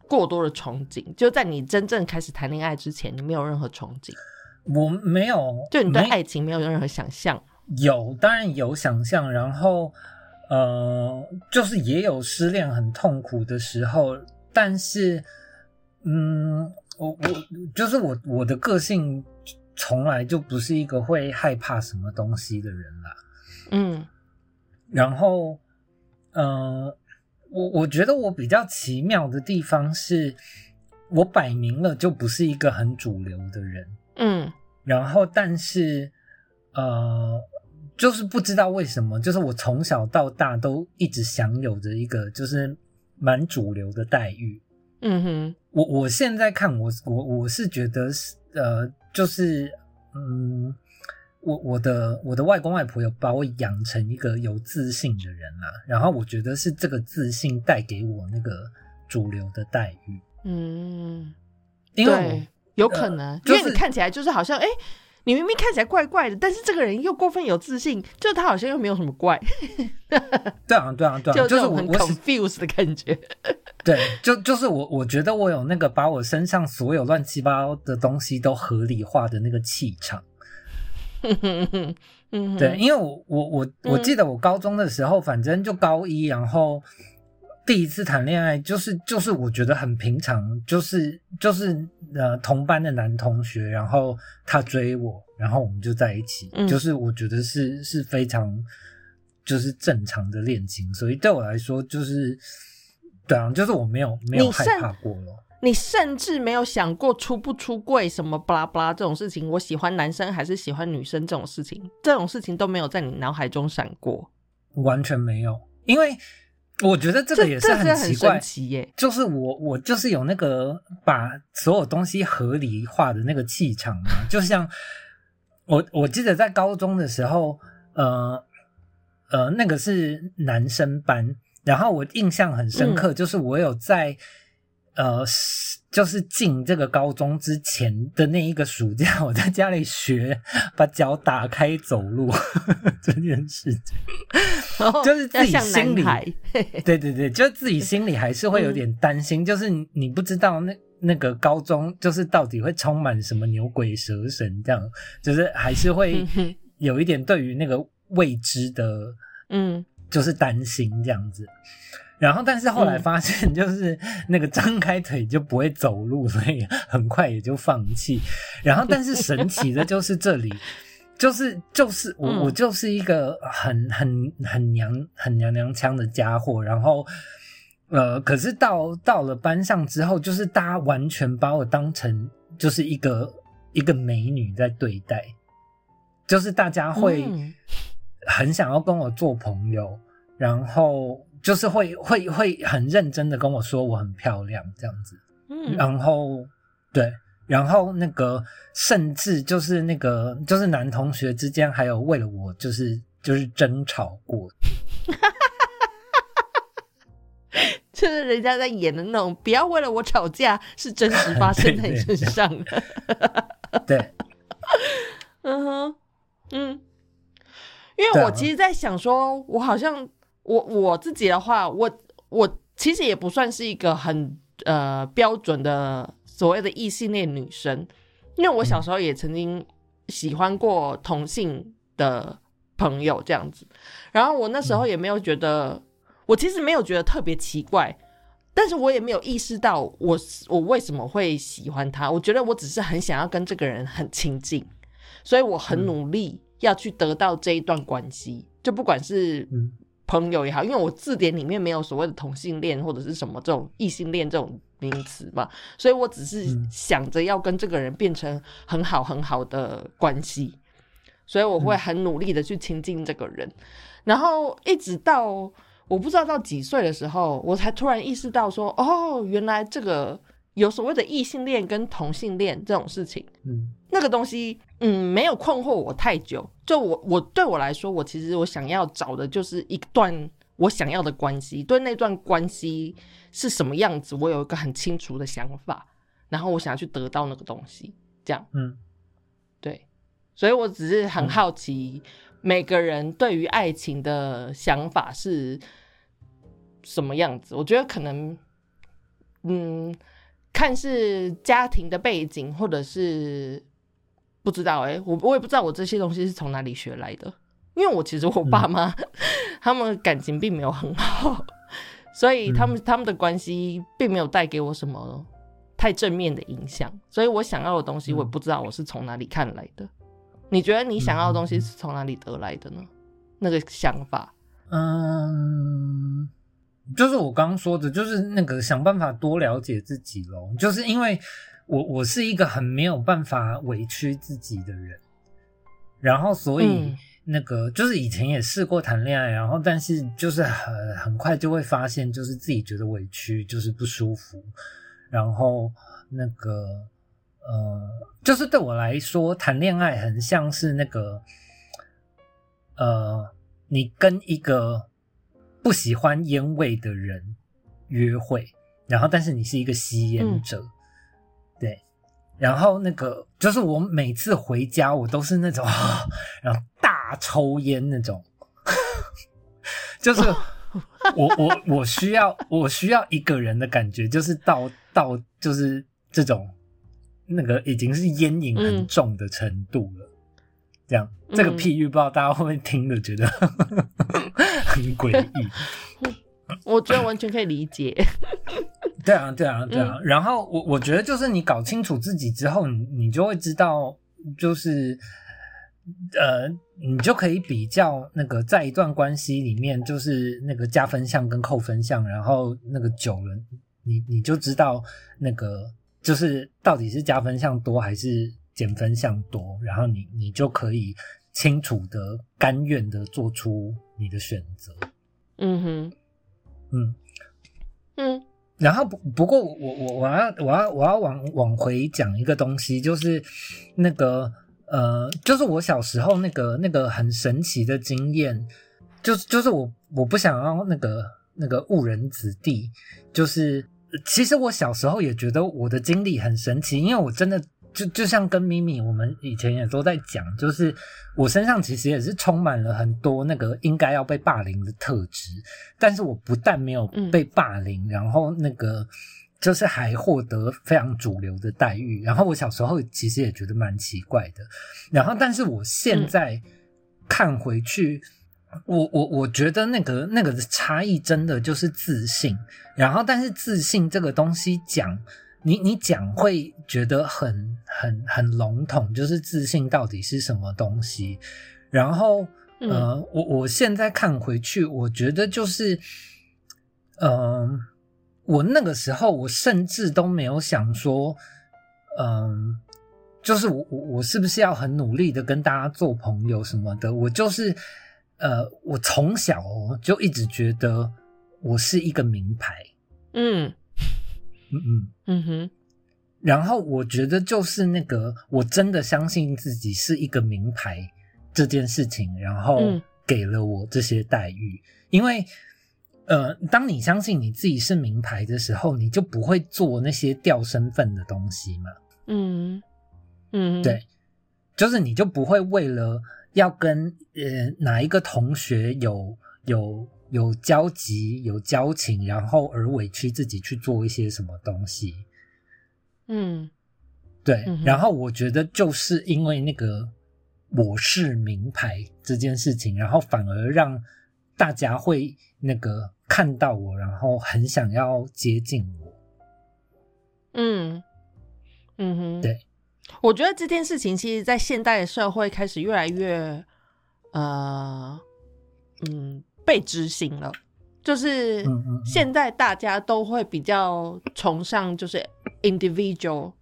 过多的憧憬。就在你真正开始谈恋爱之前，你没有任何憧憬。我没有，就你对爱情没有任何想象。有，当然有想象，然后呃，就是也有失恋很痛苦的时候，但是。嗯，我我就是我我的个性从来就不是一个会害怕什么东西的人啦。嗯，然后，呃，我我觉得我比较奇妙的地方是，我摆明了就不是一个很主流的人。嗯，然后但是，呃，就是不知道为什么，就是我从小到大都一直享有着一个就是蛮主流的待遇。嗯哼，我我现在看我我我是觉得是呃，就是嗯，我我的我的外公外婆有把我养成一个有自信的人啦，然后我觉得是这个自信带给我那个主流的待遇。嗯，因为有可能，因为你看起来就是好像哎。你明明看起来怪怪的，但是这个人又过分有自信，就他好像又没有什么怪。对啊，对啊，对啊，就是我很 confused 的感觉。对，就就是我，我觉得我有那个把我身上所有乱七八糟的东西都合理化的那个气场。对，因为我我我我记得我高中的时候，反正就高一，然后第一次谈恋爱，就是就是我觉得很平常，就是就是呃同班的男同学，然后他追我，然后我们就在一起，嗯。就是我觉得是是非常就是正常的恋情，所以对我来说就是对啊，就是我没有没有害怕过了。你甚至没有想过出不出柜什么巴拉巴拉这种事情，我喜欢男生还是喜欢女生这种事情，这种事情都没有在你脑海中闪过，完全没有，因为我觉得这这个也是很奇怪，奇耶。就是我我就是有那个把所有东西合理化的那个气场嘛，就像我我记得在高中的时候，呃呃，那个是男生班，然后我印象很深刻，就是我有在。呃，就是进这个高中之前的那一个暑假，我在家里学把脚打开走路 这件事情。就是自己心里，对对对，就自己心里还是会有点担心，就是你你不知道那那个高中就是到底会充满什么牛鬼蛇神，这样就是还是会有一点对于那个未知的，嗯，就是担心这样子。然后，但是后来嗯发现，就是那个张开腿就不会走路，所以很快也就放弃。然后，但是神奇的就是这里，就是就是我、嗯我就是一个很很很娘很娘娘腔的家伙。然后，呃，可是到到了班上之后，就是大家完全把我当成就是一个一个美女在对待，就是大家会嗯很想要跟我做朋友，然后就是会会会很认真的跟我说我很漂亮这样子，嗯。然后对，然后那个甚至就是那个就是男同学之间还有为了我就是就是争吵过，就是人家在演的那种，不要为了我吵架，是真实发生在你身 上的。对，嗯哼，嗯，因为我其实，在想说，我好像我我自己的话，我我其实也不算是一个很呃标准的所谓的异性恋女生，因为我小时候也曾经喜欢过同性的朋友这样子，然后我那时候也没有觉得，我其实没有觉得特别奇怪。但是我也没有意识到我我为什么会喜欢他，我觉得我只是很想要跟这个人很亲近，所以我很努力要去得到这一段关系，就不管是嗯朋友也好，因为我字典里面没有所谓的同性恋或者是什么这种异性恋这种名词嘛，所以我只是嗯。想着要跟这个人变成很好很好的关系，所以我会很努力的去亲近这个人，然后一直到我不知道到几岁的时候，我才突然意识到说，哦，原来这个有所谓的异性恋跟同性恋这种事情。嗯那个东西，嗯，没有困惑我太久。就我，我对我来说，我其实我想要找的就是一段我想要的关系，对那段关系是什么样子，我有一个很清楚的想法，然后我想要去得到那个东西，这样嗯对。所以我只是很好奇，每个人对于爱情的想法是什么样子。我觉得可能，嗯，看是家庭的背景，或者是不知道哎、我我也不知道我这些东西是从哪里学来的。因为我其实我爸妈、他们感情并没有很好，所以他们、他们的关系并没有带给我什么太正面的影响。所以我想要的东西，我也不知道我是从哪里看来的。你觉得你想要的东西是从哪里得来的呢？那个想法，嗯，就是我刚刚说的，就是那个想办法多了解自己咯。就是因为我我是一个很没有办法委屈自己的人，然后所以嗯。那个、就是以前也试过谈恋爱，然后但是就是很很快就会发现，就是自己觉得委屈，就是不舒服，然后那个呃，就是对我来说，谈恋爱很像是那个呃，你跟一个不喜欢烟味的人约会，然后但是你是一个吸烟者，对，然后那个就是我每次回家，我都是那种，然后大抽烟那种，就是我我我需要我需要一个人的感觉，就是到到就是这种那个已经是烟瘾很嗯。重的程度了。这样，这个嗯譬喻不知道大家会不会听了觉得 很诡异？我觉得完全可以理解。对啊，对啊，对啊。然后我我觉得就是你搞清楚自己之后，你你就会知道，就是呃，你就可以比较那个在一段关系里面，就是那个加分项跟扣分项，然后那个久了，你你就知道那个就是到底是加分项多还是减分项多，然后你你就可以清楚的、甘愿的做出你的选择。嗯哼，嗯。嗯。然后不不过我我我要我要我要往往回讲一个东西，就是那个呃，就是我小时候那个那个很神奇的经验，就是就是我我不想要那个那个误人子弟，就是其实我小时候也觉得我的经历很神奇，因为我真的就就像跟咪咪我们以前也都在讲，就是我身上其实也是充满了很多那个应该要被霸凌的特质，但是我不但没有被霸凌，然后那个就是还获得非常主流的待遇。然后我小时候其实也觉得蛮奇怪的，然后但是我现在看回去，我我我觉得那个那个的差异真的就是自信。然后但是自信这个东西讲。你你讲会觉得很很很笼统，就是自信到底是什么东西？然后呃，我我现在看回去，我觉得就是，嗯、我那个时候我甚至都没有想说，嗯、就是我我我是不是要很努力的跟大家做朋友什么的？我就是呃，我从小哦就一直觉得我是一个名牌，嗯嗯嗯。嗯哼，然后我觉得就是那个，我真的相信自己是一个名牌这件事情，然后嗯给了我这些待遇。因为，呃，当你相信你自己是名牌的时候，你就不会做那些掉身份的东西嘛。嗯嗯，对，就是你就不会为了要跟呃哪一个同学有有有交集、有交情，然后而委屈自己去做一些什么东西。嗯。对，嗯然后我觉得就是因为那个我是名牌这件事情，然后反而让大家会那个看到我，然后很想要接近我。嗯。嗯哼，对，我觉得这件事情其实，在现代的社会开始越来越呃嗯被执行了，就是现在大家都会比较崇尚就是 individual，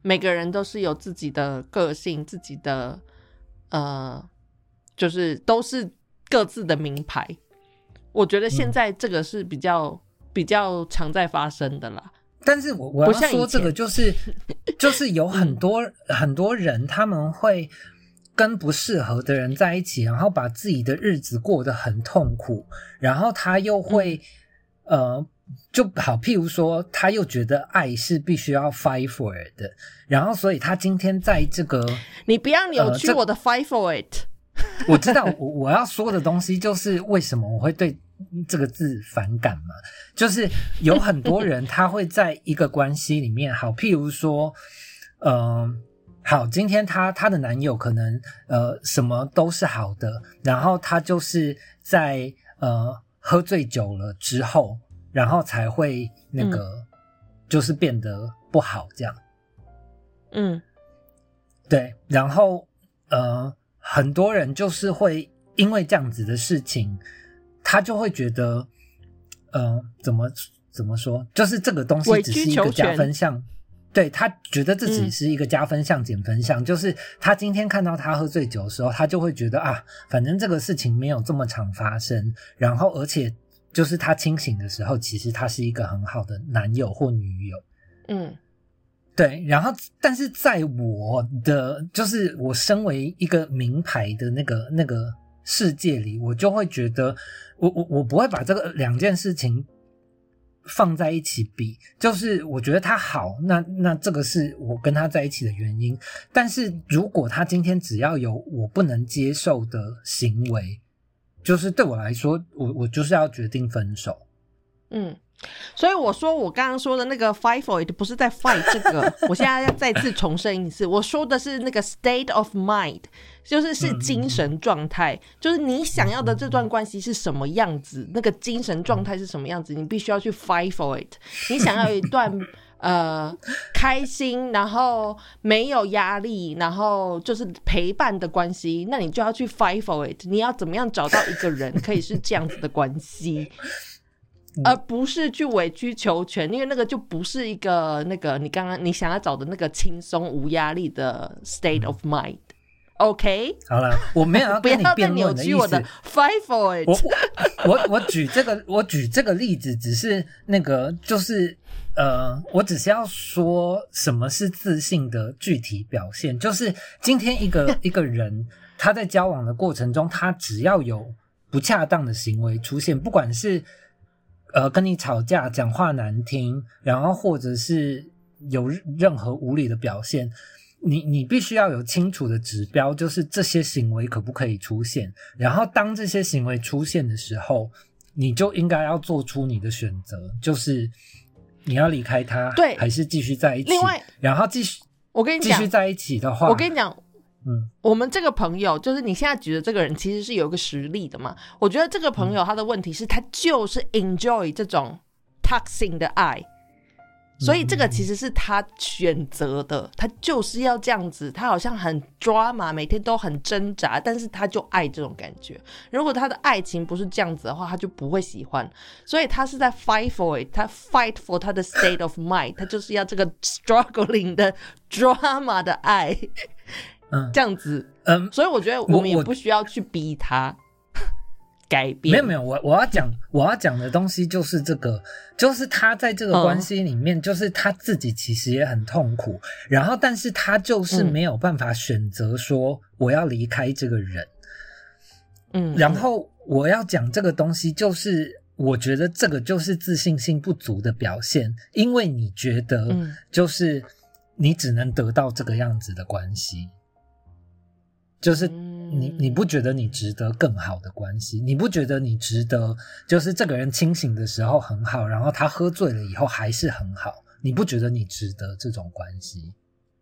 每个人都是有自己的个性，自己的呃，就是都是各自的名牌。我觉得现嗯在这个是比较、比较常在发生的啦。但是我我要不说这个就是就是有很多、很多人他们会跟不适合的人在一起，然后把自己的日子过得很痛苦，然后他又会、呃就好，譬如说他又觉得爱是必须要 fight for 的，然后所以他今天在这个你不要扭曲我的 fight for it。我知道我我要说的东西就是为什么我会对这个字反感嘛，就是有很多人他会在一个关系里面，好，譬如说，嗯、好，今天她她的男友可能呃什么都是好的，然后她就是在呃喝醉酒了之后，然后才会那个、就是变得不好这样。嗯对，然后呃，很多人就是会因为这样子的事情，他就会觉得，呃，怎么怎么说，就是这个东西只是一个加分项。对他觉得自己嗯。是一个加分项、减分项，就是他今天看到他喝醉酒的时候，他就会觉得啊，反正这个事情没有这么常发生，然后而且就是他清醒的时候，其实他是一个很好的男友或女友。嗯。对，然后但是在我的就是我身为一个名牌的那个那个世界里，我就会觉得我我我不会把这个两件事情放在一起比，就是我觉得他好，那那这个是我跟他在一起的原因。但是如果他今天只要有我不能接受的行为，就是对我来说，我我就是要决定分手。嗯，所以我说我刚刚说的那个 fight for it 不是在 fight 这个，我现在要再次重申一次，我说的是那个 state of mind，就是是精神状态，就是你想要的这段关系是什么样子，那个精神状态是什么样子，你必须要去 fight for it。你想要一段 呃开心，然后没有压力，然后就是陪伴的关系，那你就要去 fight for it。你要怎么样找到一个人可以是这样子的关系？而不是去委曲求全，因为那个就不是一个那个你刚刚你想要找的那个轻松无压力的 state of mind。OK，好了，我没有要不跟你 辩论的意思曲我的。fight for it。我我举这个我举这个例子，只是那个就是呃，我只是要说什么是自信的具体表现，就是今天一个 一个人他在交往的过程中，他只要有不恰当的行为出现，不管是呃跟你吵架、讲话难听，然后或者是有任何无理的表现。你你必须要有清楚的指标，就是这些行为可不可以出现。然后当这些行为出现的时候，你就应该要做出你的选择，就是你要离开他，对还是继续在一起？另外，然后继续我跟你讲继续，在一起的话，我跟你讲，嗯我们这个朋友，就是你现在举的这个人，其实是有一个实力的嘛。我觉得这个朋友他的问题是，他就是 enjoy 这种 toxic 的爱，所以这个其实是他选择的，他就是要这样子。他好像很抓嘛，每天都很挣扎，但是他就爱这种感觉。如果他的爱情不是这样子的话，他就不会喜欢。所以他是在 fight for it，他 fight for 他的 state of mind，他就是要这个 struggling 的 drama 的爱，嗯。这样子。嗯，所以我觉得我们也我不需要去逼他 改变。没有没有，我我要讲我要讲的东西就是这个，就是他在这个嗯关系里面，就是他自己其实也很痛苦，然后但是他就是嗯没有办法选择说我要离开这个人。嗯，然后我要讲这个东西，就是我觉得这个就是自信心不足的表现，因为你觉得嗯。就是你只能得到这个样子的关系，就是你嗯你不觉得你值得更好的关系，你不觉得你值得就是这个人清醒的时候很好，然后他喝醉了以后还是很好，你不觉得你值得这种关系？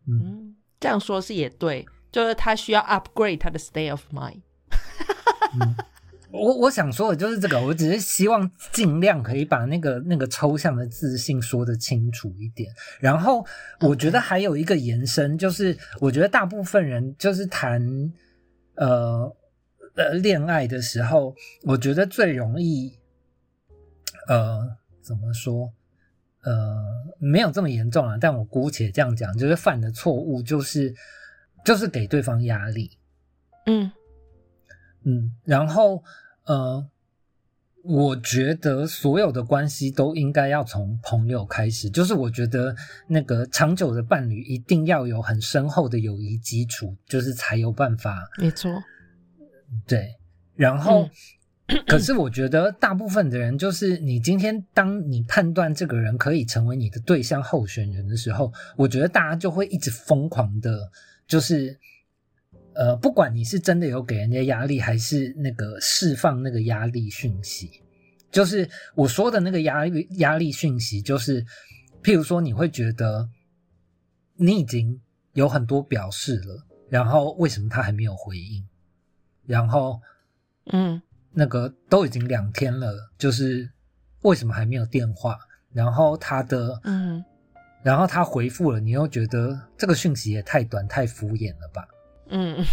嗯，嗯，这样说是也对，就是他需要 upgrade 他的 state of mind。我我想说的就是这个，我只是希望尽量可以把那个那个抽象的自信说的清楚一点。然后我觉得还有一个延伸，就是我觉得大部分人就是谈呃呃恋爱的时候，我觉得最容易呃怎么说呃没有这么严重啊，但我姑且这样讲，就是犯的错误就是就是给对方压力。嗯嗯，然后呃，我觉得所有的关系都应该要从朋友开始，就是我觉得那个长久的伴侣一定要有很深厚的友谊基础，就是才有办法没错。对。然后，可是我觉得大部分的人，就是你今天当你判断这个人可以成为你的对象候选人的时候，我觉得大家就会一直疯狂的，就是。呃，不管你是真的有给人家压力，还是那个释放那个压力讯息，就是我说的那个压力压力讯息，就是譬如说你会觉得你已经有很多表示了，然后为什么他还没有回应？然后嗯那个都已经两天了，就是为什么还没有电话？然后他的嗯然后他回复了，你又觉得这个讯息也太短太敷衍了吧？嗯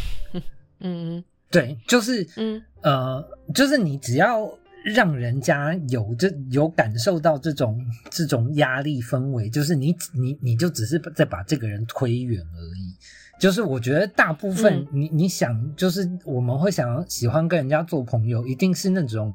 嗯 对，就是嗯。呃，就是你只要让人家有这有感受到这种这种压力氛围，就是你你你就只是在把这个人推远而已。就是我觉得大部分嗯。你、你想，就是我们会想要喜欢跟人家做朋友，一定是那种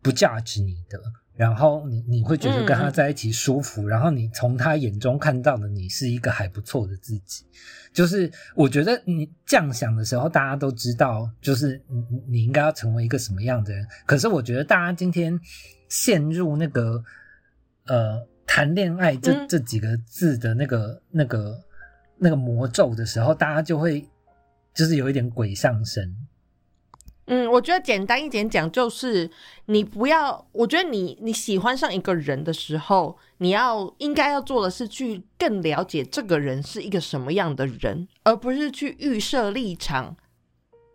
不 judge 你的，然后你你会觉得跟他在一起舒服，然后你从他眼中看到的你是一个还不错的自己。就是我觉得你这样想的时候，大家都知道，就是你你你应该要成为一个什么样的人。可是我觉得大家今天陷入那个呃谈恋爱这、嗯这几个字的那个那个那个魔咒的时候，大家就会就是有一点鬼上身。嗯，我觉得简单一点讲，就是你不要，我觉得你你喜欢上一个人的时候，你要应该要做的是去更了解这个人是一个什么样的人，而不是去预设立场，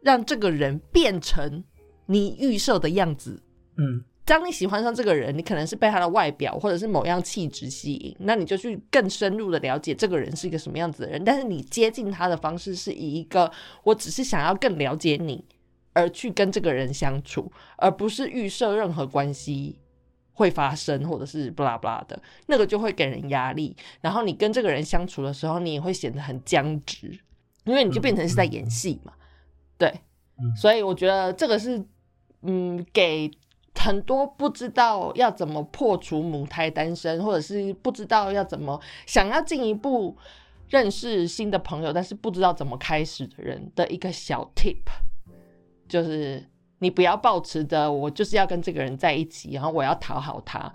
让这个人变成你预设的样子。嗯当你喜欢上这个人，你可能是被他的外表或者是某样气质吸引，那你就去更深入的了解这个人是一个什么样子的人。但是你接近他的方式是以一个我只是想要更了解你而去跟这个人相处，而不是预设任何关系会发生或者是不拉不拉的，那个就会给人压力。然后你跟这个人相处的时候，你也会显得很僵直，因为你就变成是在演戏嘛。对，嗯所以我觉得这个是嗯给。很多不知道要怎么破除母胎单身，或者是不知道要怎么想要进一步认识新的朋友，但是不知道怎么开始的人的一个小 tip，就是你不要抱持着我就是要跟这个人在一起，然后我要讨好他，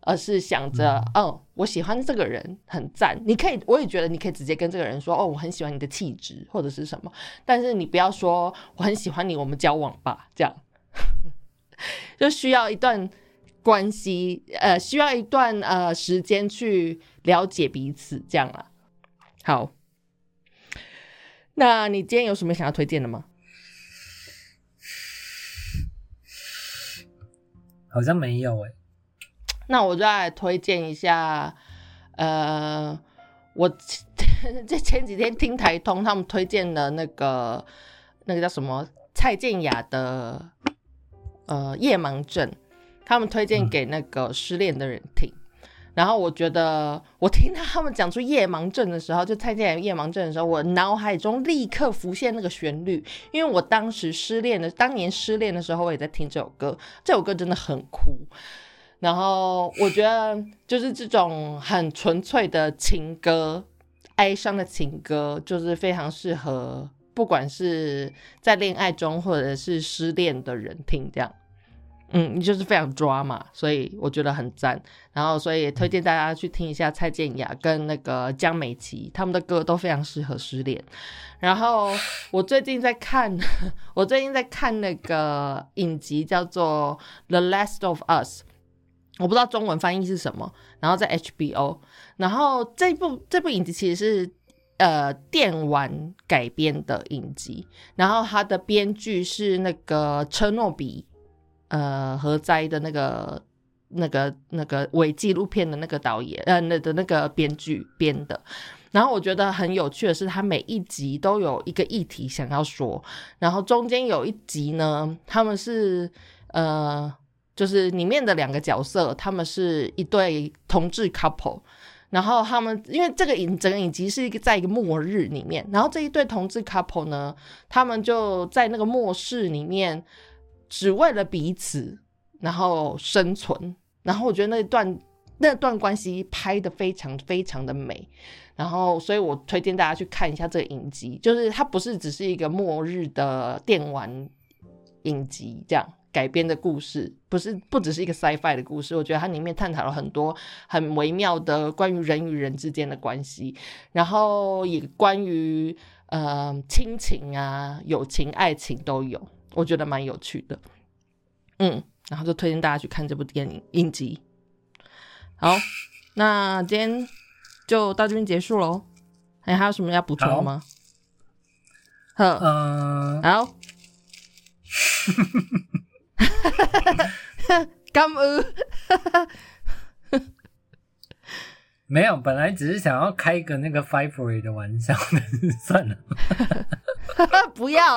而是想着，哦，我喜欢这个人，很赞。你可以，我也觉得你可以直接跟这个人说，哦，我很喜欢你的气质或者是什么，但是你不要说我很喜欢你，我们交往吧，这样。就需要一段关系，呃，需要一段呃时间去了解彼此，这样啦。好，那你今天有什么想要推荐的吗？好像没有哎、那我就来推荐一下，呃，我 这前几天听台通他们推荐的那个那个叫什么蔡健雅的呃夜盲症，他们推荐给那个失恋的人听。然后我觉得，我听到他们讲出夜盲症的时候，就蔡健雅夜盲症的时候，我脑海中立刻浮现那个旋律，因为我当时失恋的，当年失恋的时候，我也在听这首歌，这首歌真的很酷。然后我觉得，就是这种很纯粹的情歌，哀伤的情歌，就是非常适合不管是在恋爱中或者是失恋的人听这样。嗯，你就是非常抓嘛，所以我觉得很赞。然后，所以也推荐大家去听一下蔡健雅跟那个江美琪他们的歌，都非常适合失恋。然后我最近在看，我最近在看那个影集叫做《The Last of Us》，我不知道中文翻译是什么。然后在 HBO，然后这部这部影集其实是呃电玩改编的影集，然后它的编剧是那个车诺比。呃，核灾的那个、那个、那个伪纪录片的那个导演，呃，那的那个编剧编的。然后我觉得很有趣的是，他每一集都有一个议题想要说，然后中间有一集呢，他们是呃，就是里面的两个角色，他们是一对同志 couple。然后他们因为这个影整个影集是一个在一个末日里面，然后这一对同志 couple 呢，他们就在那个末世里面。只为了彼此，然后生存。然后我觉得那段那段关系拍的非常非常的美。然后，所以我推荐大家去看一下这个影集，就是它不是只是一个末日的电玩影集这样改编的故事，不是不只是一个 sci-fi 的故事。我觉得它里面探讨了很多很微妙的关于人与人之间的关系，然后也关于呃亲情啊、友情、爱情都有。我觉得蛮有趣的，嗯，然后就推荐大家去看这部电影影集。好，那今天就到这边结束喽。哎，还有什么要补充的吗？呵，嗯、好，感恩。没有，本来只是想要开一个那个 Five Way 的玩笑，但是算了，不要，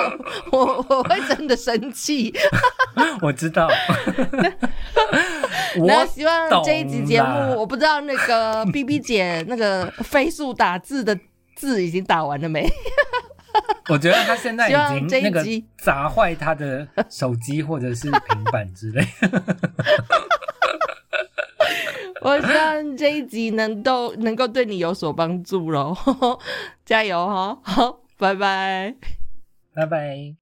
我我会真的生气。我知道。那我希望这一集节目，我不知道那个 B B 姐那个飞速打字的字已经打完了没？我觉得他现在已经那个砸坏他的手机或者是平板之类。我希望这一集能够能够对你有所帮助喽，加油哈！好，拜拜。拜拜。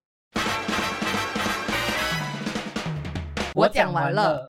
我讲完了。